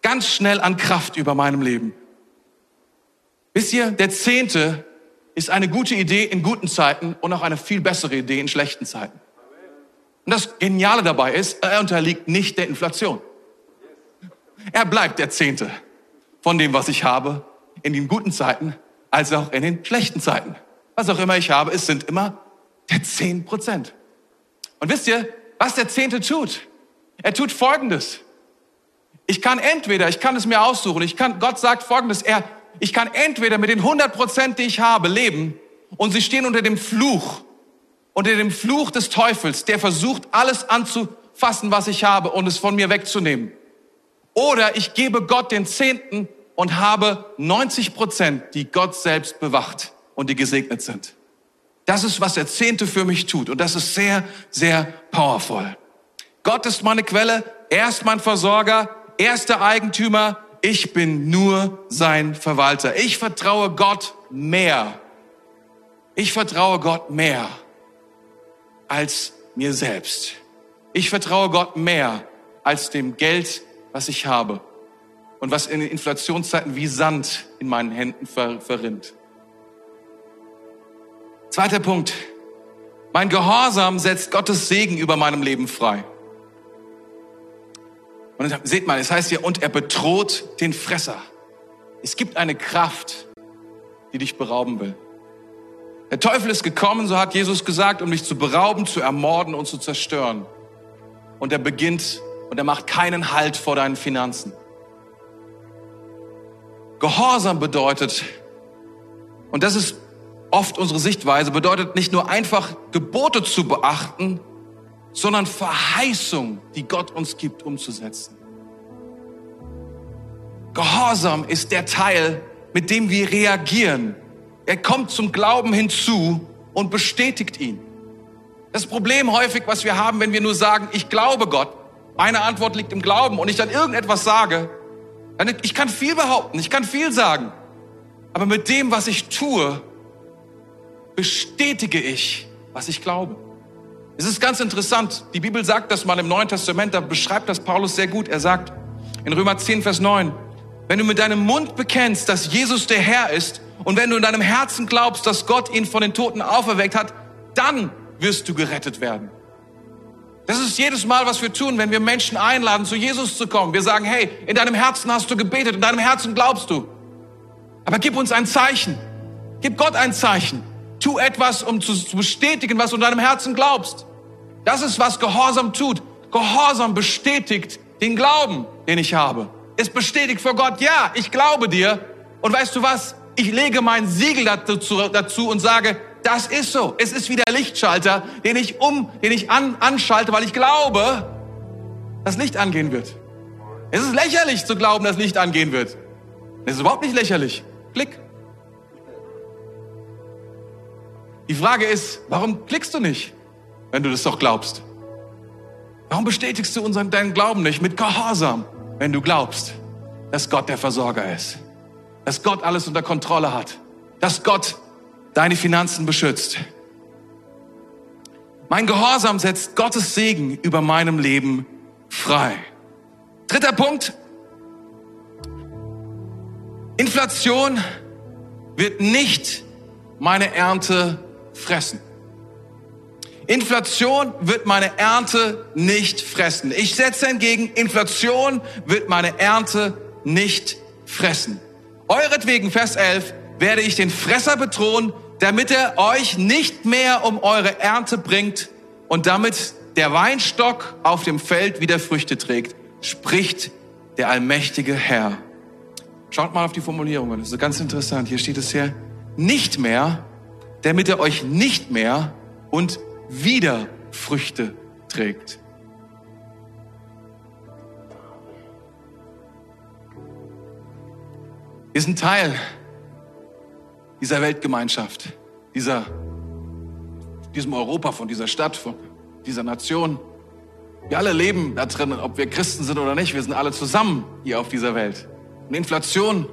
ganz schnell an Kraft über meinem Leben. Wisst ihr, der Zehnte ist eine gute Idee in guten Zeiten und auch eine viel bessere Idee in schlechten Zeiten. Und das Geniale dabei ist, er unterliegt nicht der Inflation. Er bleibt der Zehnte von dem, was ich habe, in den guten Zeiten als auch in den schlechten Zeiten. Was auch immer ich habe, es sind immer der zehn Prozent. Und wisst ihr, was der Zehnte tut? Er tut Folgendes. Ich kann entweder, ich kann es mir aussuchen, ich kann, Gott sagt Folgendes, er ich kann entweder mit den 100 Prozent, die ich habe, leben und sie stehen unter dem Fluch, unter dem Fluch des Teufels, der versucht, alles anzufassen, was ich habe und es von mir wegzunehmen. Oder ich gebe Gott den Zehnten und habe 90 Prozent, die Gott selbst bewacht und die gesegnet sind. Das ist, was der Zehnte für mich tut. Und das ist sehr, sehr powerful. Gott ist meine Quelle, er ist mein Versorger, er ist der Eigentümer, ich bin nur sein Verwalter. Ich vertraue Gott mehr. Ich vertraue Gott mehr als mir selbst. Ich vertraue Gott mehr als dem Geld, was ich habe und was in den Inflationszeiten wie Sand in meinen Händen ver verrinnt. Zweiter Punkt. Mein Gehorsam setzt Gottes Segen über meinem Leben frei. Und seht mal, es heißt hier, und er bedroht den Fresser. Es gibt eine Kraft, die dich berauben will. Der Teufel ist gekommen, so hat Jesus gesagt, um dich zu berauben, zu ermorden und zu zerstören. Und er beginnt und er macht keinen Halt vor deinen Finanzen. Gehorsam bedeutet, und das ist oft unsere Sichtweise, bedeutet nicht nur einfach Gebote zu beachten, sondern Verheißung, die Gott uns gibt, umzusetzen. Gehorsam ist der Teil, mit dem wir reagieren. Er kommt zum Glauben hinzu und bestätigt ihn. Das Problem häufig, was wir haben, wenn wir nur sagen, ich glaube Gott, meine Antwort liegt im Glauben und ich dann irgendetwas sage, dann, ich kann viel behaupten, ich kann viel sagen, aber mit dem, was ich tue, bestätige ich, was ich glaube. Es ist ganz interessant. Die Bibel sagt das mal im Neuen Testament, da beschreibt das Paulus sehr gut. Er sagt in Römer 10, Vers 9, wenn du mit deinem Mund bekennst, dass Jesus der Herr ist und wenn du in deinem Herzen glaubst, dass Gott ihn von den Toten auferweckt hat, dann wirst du gerettet werden. Das ist jedes Mal, was wir tun, wenn wir Menschen einladen, zu Jesus zu kommen. Wir sagen, hey, in deinem Herzen hast du gebetet, in deinem Herzen glaubst du. Aber gib uns ein Zeichen. Gib Gott ein Zeichen. Tu etwas, um zu bestätigen, was du in deinem Herzen glaubst. Das ist, was Gehorsam tut. Gehorsam bestätigt den Glauben, den ich habe. Es bestätigt vor Gott, ja, ich glaube dir. Und weißt du was? Ich lege mein Siegel dazu, dazu und sage, Das ist so. Es ist wie der Lichtschalter, den ich um, den ich an, anschalte, weil ich glaube, dass Licht angehen wird. Es ist lächerlich zu glauben, dass Licht angehen wird. Es ist überhaupt nicht lächerlich. Klick. Die Frage ist, warum klickst du nicht, wenn du das doch glaubst? Warum bestätigst du unseren, deinen Glauben nicht mit Gehorsam, wenn du glaubst, dass Gott der Versorger ist? Dass Gott alles unter Kontrolle hat? Dass Gott deine Finanzen beschützt? Mein Gehorsam setzt Gottes Segen über meinem Leben frei. Dritter Punkt. Inflation wird nicht meine Ernte fressen. Inflation wird meine Ernte nicht fressen. Ich setze entgegen, Inflation wird meine Ernte nicht fressen. Euretwegen, Vers 11, werde ich den Fresser bedrohen, damit er euch nicht mehr um eure Ernte bringt und damit der Weinstock auf dem Feld wieder Früchte trägt, spricht der allmächtige Herr. Schaut mal auf die Formulierungen, das ist ganz interessant. Hier steht es hier, nicht mehr, damit er euch nicht mehr und wieder Früchte trägt. Wir sind Teil dieser Weltgemeinschaft, dieser, diesem Europa, von dieser Stadt, von dieser Nation. Wir alle leben da drin, ob wir Christen sind oder nicht. Wir sind alle zusammen hier auf dieser Welt. Und Inflation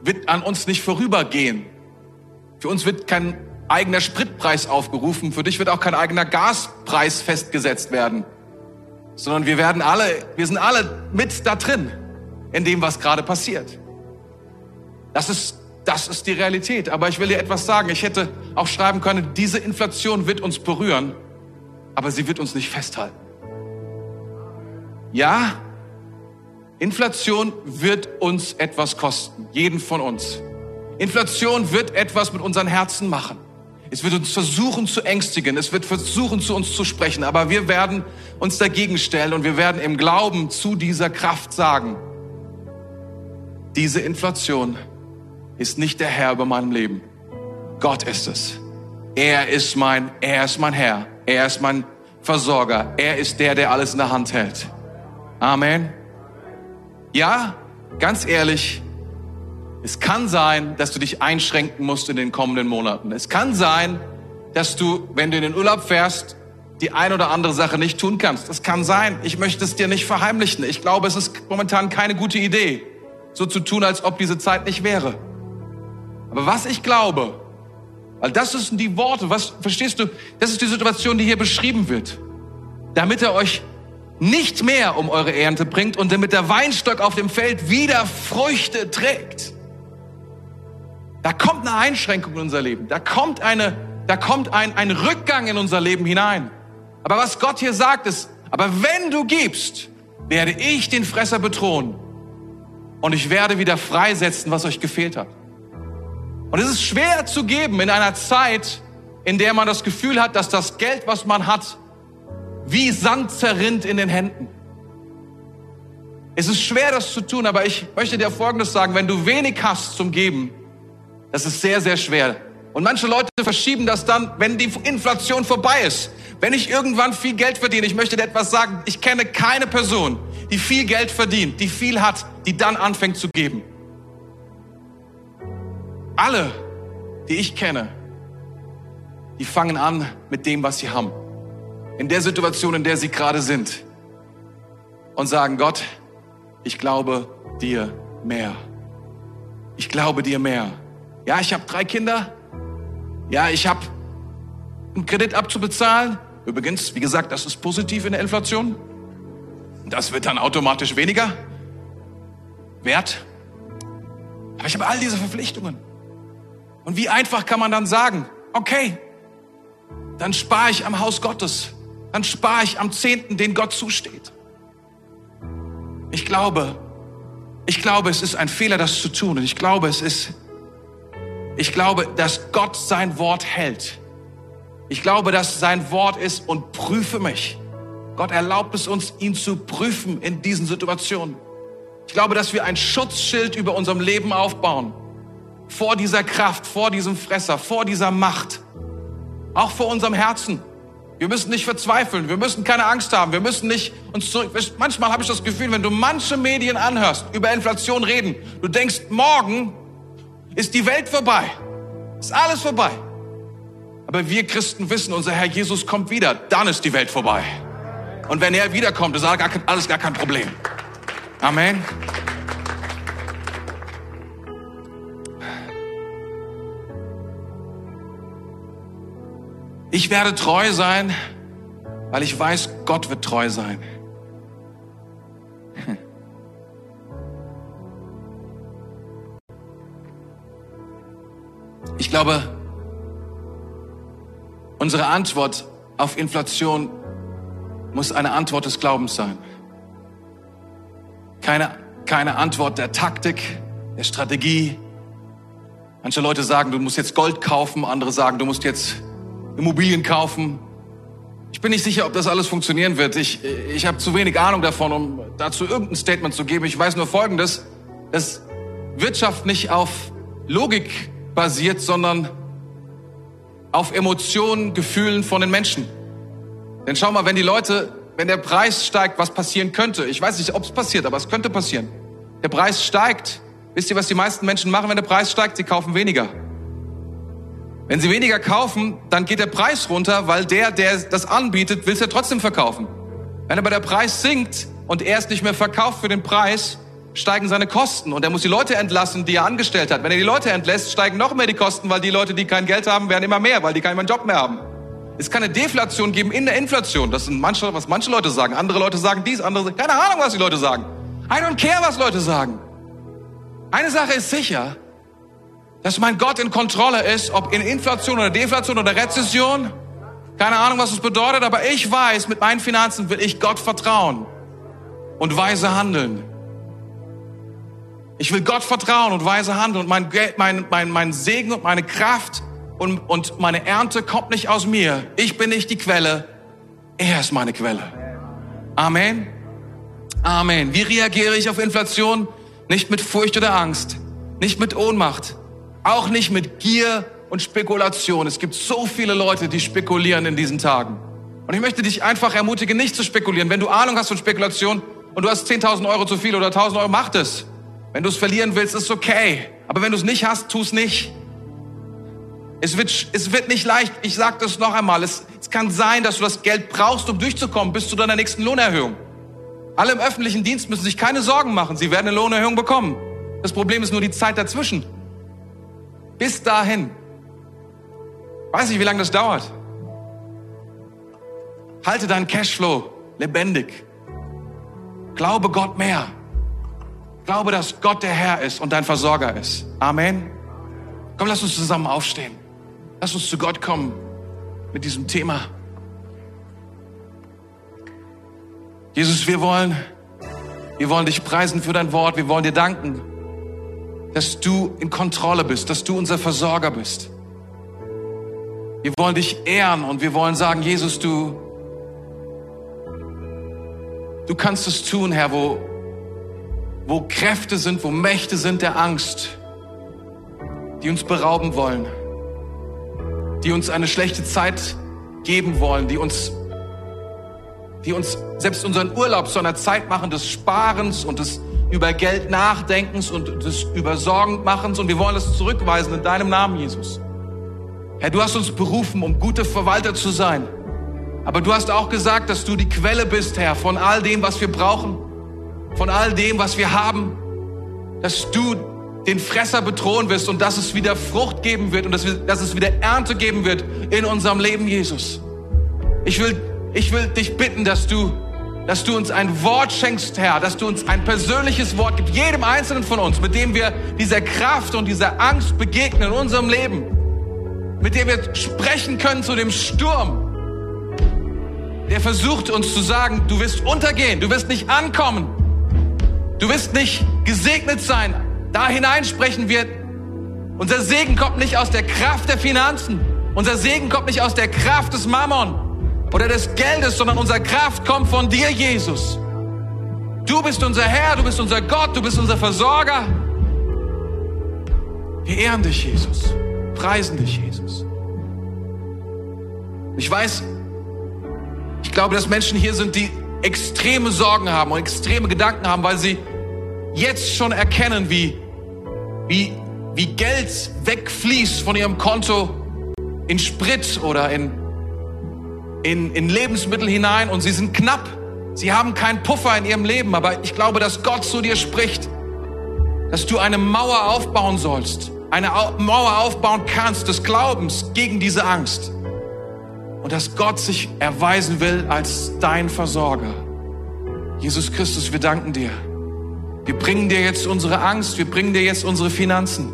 wird an uns nicht vorübergehen. Für uns wird kein eigener Spritpreis aufgerufen. Für dich wird auch kein eigener Gaspreis festgesetzt werden. Sondern wir werden alle, wir sind alle mit da drin in dem, was gerade passiert. Das ist, das ist die Realität. Aber ich will dir etwas sagen. Ich hätte auch schreiben können, diese Inflation wird uns berühren, aber sie wird uns nicht festhalten. Ja, Inflation wird uns etwas kosten, jeden von uns. Inflation wird etwas mit unseren Herzen machen. Es wird uns versuchen zu ängstigen, es wird versuchen zu uns zu sprechen, aber wir werden uns dagegen stellen und wir werden im Glauben zu dieser Kraft sagen, diese Inflation ist nicht der Herr über meinem Leben. Gott ist es. Er ist mein, er ist mein Herr. Er ist mein Versorger. Er ist der, der alles in der Hand hält. Amen. Ja, ganz ehrlich, es kann sein, dass du dich einschränken musst in den kommenden Monaten. Es kann sein, dass du, wenn du in den Urlaub fährst, die ein oder andere Sache nicht tun kannst. Das kann sein. Ich möchte es dir nicht verheimlichen. Ich glaube, es ist momentan keine gute Idee, so zu tun, als ob diese Zeit nicht wäre. Aber was ich glaube, weil das sind die Worte, was verstehst du? Das ist die Situation, die hier beschrieben wird. Damit er euch nicht mehr um eure Ernte bringt und damit der Weinstock auf dem Feld wieder Früchte trägt. Da kommt eine Einschränkung in unser Leben. Da kommt eine, da kommt ein, ein Rückgang in unser Leben hinein. Aber was Gott hier sagt ist, aber wenn du gibst, werde ich den Fresser bedrohen und ich werde wieder freisetzen, was euch gefehlt hat. Und es ist schwer zu geben in einer Zeit, in der man das Gefühl hat, dass das Geld, was man hat, wie Sand zerrinnt in den Händen. Es ist schwer, das zu tun, aber ich möchte dir Folgendes sagen. Wenn du wenig hast zum Geben, das ist sehr, sehr schwer. Und manche Leute verschieben das dann, wenn die Inflation vorbei ist. Wenn ich irgendwann viel Geld verdiene, ich möchte dir etwas sagen, ich kenne keine Person, die viel Geld verdient, die viel hat, die dann anfängt zu geben. Alle, die ich kenne, die fangen an mit dem, was sie haben in der Situation, in der sie gerade sind und sagen, Gott, ich glaube dir mehr. Ich glaube dir mehr. Ja, ich habe drei Kinder. Ja, ich habe einen Kredit abzubezahlen. Übrigens, wie gesagt, das ist positiv in der Inflation. Das wird dann automatisch weniger wert. Aber ich habe all diese Verpflichtungen. Und wie einfach kann man dann sagen, okay, dann spare ich am Haus Gottes dann spare ich am Zehnten, den Gott zusteht. Ich glaube, ich glaube, es ist ein Fehler, das zu tun. Und ich glaube, es ist, ich glaube, dass Gott sein Wort hält. Ich glaube, dass sein Wort ist und prüfe mich. Gott erlaubt es uns, ihn zu prüfen in diesen Situationen. Ich glaube, dass wir ein Schutzschild über unserem Leben aufbauen vor dieser Kraft, vor diesem Fresser, vor dieser Macht. Auch vor unserem Herzen. Wir müssen nicht verzweifeln, wir müssen keine Angst haben, wir müssen nicht uns zurück. Manchmal habe ich das Gefühl, wenn du manche Medien anhörst, über Inflation reden, du denkst, morgen ist die Welt vorbei. Ist alles vorbei. Aber wir Christen wissen, unser Herr Jesus kommt wieder, dann ist die Welt vorbei. Und wenn er wiederkommt, ist alles gar kein Problem. Amen. Ich werde treu sein, weil ich weiß, Gott wird treu sein. Ich glaube, unsere Antwort auf Inflation muss eine Antwort des Glaubens sein. Keine, keine Antwort der Taktik, der Strategie. Manche Leute sagen, du musst jetzt Gold kaufen, andere sagen, du musst jetzt Immobilien kaufen. Ich bin nicht sicher, ob das alles funktionieren wird. Ich, ich habe zu wenig Ahnung davon, um dazu irgendein Statement zu geben. Ich weiß nur Folgendes, dass Wirtschaft nicht auf Logik basiert, sondern auf Emotionen, Gefühlen von den Menschen. Denn schau mal, wenn die Leute, wenn der Preis steigt, was passieren könnte. Ich weiß nicht, ob es passiert, aber es könnte passieren. Der Preis steigt. Wisst ihr, was die meisten Menschen machen, wenn der Preis steigt? Sie kaufen weniger. Wenn sie weniger kaufen, dann geht der Preis runter, weil der, der das anbietet, will es ja trotzdem verkaufen. Wenn aber der Preis sinkt und er es nicht mehr verkauft für den Preis, steigen seine Kosten und er muss die Leute entlassen, die er angestellt hat. Wenn er die Leute entlässt, steigen noch mehr die Kosten, weil die Leute, die kein Geld haben, werden immer mehr, weil die keinen Job mehr haben. Es kann eine Deflation geben in der Inflation. Das sind manche, was manche Leute sagen. Andere Leute sagen dies, andere, keine Ahnung, was die Leute sagen. I don't care, was Leute sagen. Eine Sache ist sicher, dass mein Gott in Kontrolle ist, ob in Inflation oder Deflation oder Rezession. Keine Ahnung, was es bedeutet, aber ich weiß, mit meinen Finanzen will ich Gott vertrauen und weise handeln. Ich will Gott vertrauen und weise handeln und mein, Geld, mein, mein, mein Segen und meine Kraft und, und meine Ernte kommt nicht aus mir. Ich bin nicht die Quelle, er ist meine Quelle. Amen. Amen. Wie reagiere ich auf Inflation? Nicht mit Furcht oder Angst, nicht mit Ohnmacht, auch nicht mit Gier und Spekulation. Es gibt so viele Leute, die spekulieren in diesen Tagen. Und ich möchte dich einfach ermutigen, nicht zu spekulieren. Wenn du Ahnung hast von Spekulation und du hast 10.000 Euro zu viel oder 1.000 Euro, mach das. Wenn du es verlieren willst, ist okay. Aber wenn du es nicht hast, tu es nicht. Es wird, es wird nicht leicht. Ich sage das noch einmal. Es, es kann sein, dass du das Geld brauchst, um durchzukommen bis zu deiner nächsten Lohnerhöhung. Alle im öffentlichen Dienst müssen sich keine Sorgen machen. Sie werden eine Lohnerhöhung bekommen. Das Problem ist nur die Zeit dazwischen. Bis dahin. Weiß nicht, wie lange das dauert. Halte deinen Cashflow lebendig. Glaube Gott mehr. Glaube, dass Gott der Herr ist und dein Versorger ist. Amen. Komm, lass uns zusammen aufstehen. Lass uns zu Gott kommen mit diesem Thema. Jesus, wir wollen, wir wollen dich preisen für dein Wort. Wir wollen dir danken dass du in Kontrolle bist, dass du unser Versorger bist. Wir wollen dich ehren und wir wollen sagen, Jesus, du, du kannst es tun, Herr, wo, wo Kräfte sind, wo Mächte sind der Angst, die uns berauben wollen, die uns eine schlechte Zeit geben wollen, die uns, die uns selbst unseren Urlaub zu einer Zeit machen des Sparens und des über Geld nachdenkens und des Übersorgendmachens und wir wollen das zurückweisen in deinem Namen, Jesus. Herr, du hast uns berufen, um gute Verwalter zu sein. Aber du hast auch gesagt, dass du die Quelle bist, Herr, von all dem, was wir brauchen, von all dem, was wir haben, dass du den Fresser bedrohen wirst und dass es wieder Frucht geben wird und dass, wir, dass es wieder Ernte geben wird in unserem Leben, Jesus. Ich will, ich will dich bitten, dass du dass du uns ein Wort schenkst, Herr, dass du uns ein persönliches Wort gibst, jedem Einzelnen von uns, mit dem wir dieser Kraft und dieser Angst begegnen in unserem Leben, mit dem wir sprechen können zu dem Sturm, der versucht uns zu sagen, du wirst untergehen, du wirst nicht ankommen, du wirst nicht gesegnet sein. Da hinein sprechen wir, unser Segen kommt nicht aus der Kraft der Finanzen, unser Segen kommt nicht aus der Kraft des Mammon, oder des Geldes, sondern unsere Kraft kommt von dir, Jesus. Du bist unser Herr, du bist unser Gott, du bist unser Versorger. Wir ehren dich, Jesus. Preisen dich, Jesus. Ich weiß, ich glaube, dass Menschen hier sind, die extreme Sorgen haben und extreme Gedanken haben, weil sie jetzt schon erkennen, wie, wie, wie Geld wegfließt von ihrem Konto in Sprit oder in, in, in Lebensmittel hinein und sie sind knapp. Sie haben keinen Puffer in ihrem Leben, aber ich glaube, dass Gott zu dir spricht, dass du eine Mauer aufbauen sollst, eine Mauer aufbauen kannst des Glaubens gegen diese Angst und dass Gott sich erweisen will als dein Versorger. Jesus Christus, wir danken dir. Wir bringen dir jetzt unsere Angst, wir bringen dir jetzt unsere Finanzen.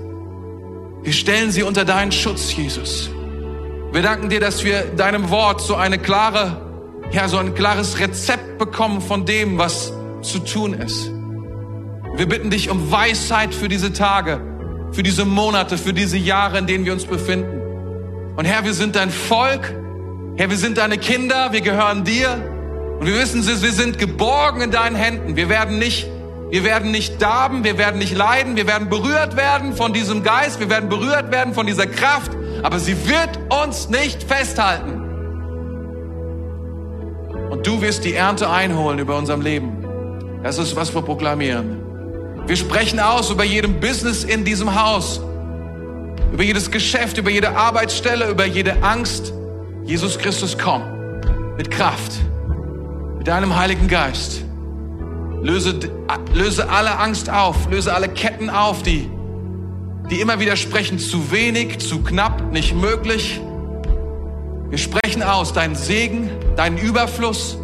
Wir stellen sie unter deinen Schutz, Jesus. Wir danken dir, dass wir deinem Wort so eine klare, ja, so ein klares Rezept bekommen von dem, was zu tun ist. Wir bitten dich um Weisheit für diese Tage, für diese Monate, für diese Jahre, in denen wir uns befinden. Und Herr, wir sind dein Volk. Herr, wir sind deine Kinder. Wir gehören dir. Und wir wissen, wir sind geborgen in deinen Händen. Wir werden nicht, wir werden nicht darben, wir werden nicht leiden, wir werden berührt werden von diesem Geist, wir werden berührt werden von dieser Kraft, aber sie wird uns nicht festhalten. Und du wirst die Ernte einholen über unserem Leben. Das ist, was wir proklamieren. Wir sprechen aus über jedem Business in diesem Haus, über jedes Geschäft, über jede Arbeitsstelle, über jede Angst. Jesus Christus, komm mit Kraft mit deinem Heiligen Geist. Löse, löse alle Angst auf, löse alle Ketten auf, die, die immer wieder sprechen, zu wenig, zu knapp, nicht möglich. Wir sprechen aus deinen Segen, deinen Überfluss,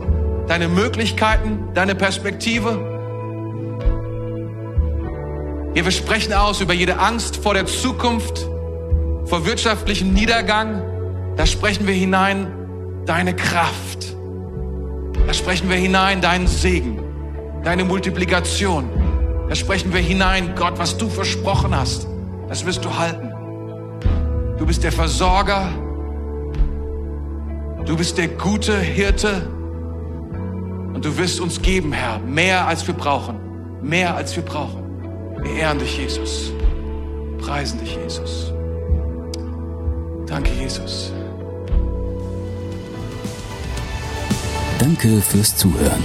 deine Möglichkeiten, deine Perspektive. Ja, wir sprechen aus über jede Angst vor der Zukunft, vor wirtschaftlichem Niedergang. Da sprechen wir hinein deine Kraft. Da sprechen wir hinein deinen Segen, deine Multiplikation. Da sprechen wir hinein, Gott, was du versprochen hast, das wirst du halten. Du bist der Versorger. Du bist der gute Hirte. Und du wirst uns geben, Herr, mehr als wir brauchen. Mehr als wir brauchen. Wir ehren dich, Jesus. Preisen dich, Jesus. Danke, Jesus. Danke fürs Zuhören.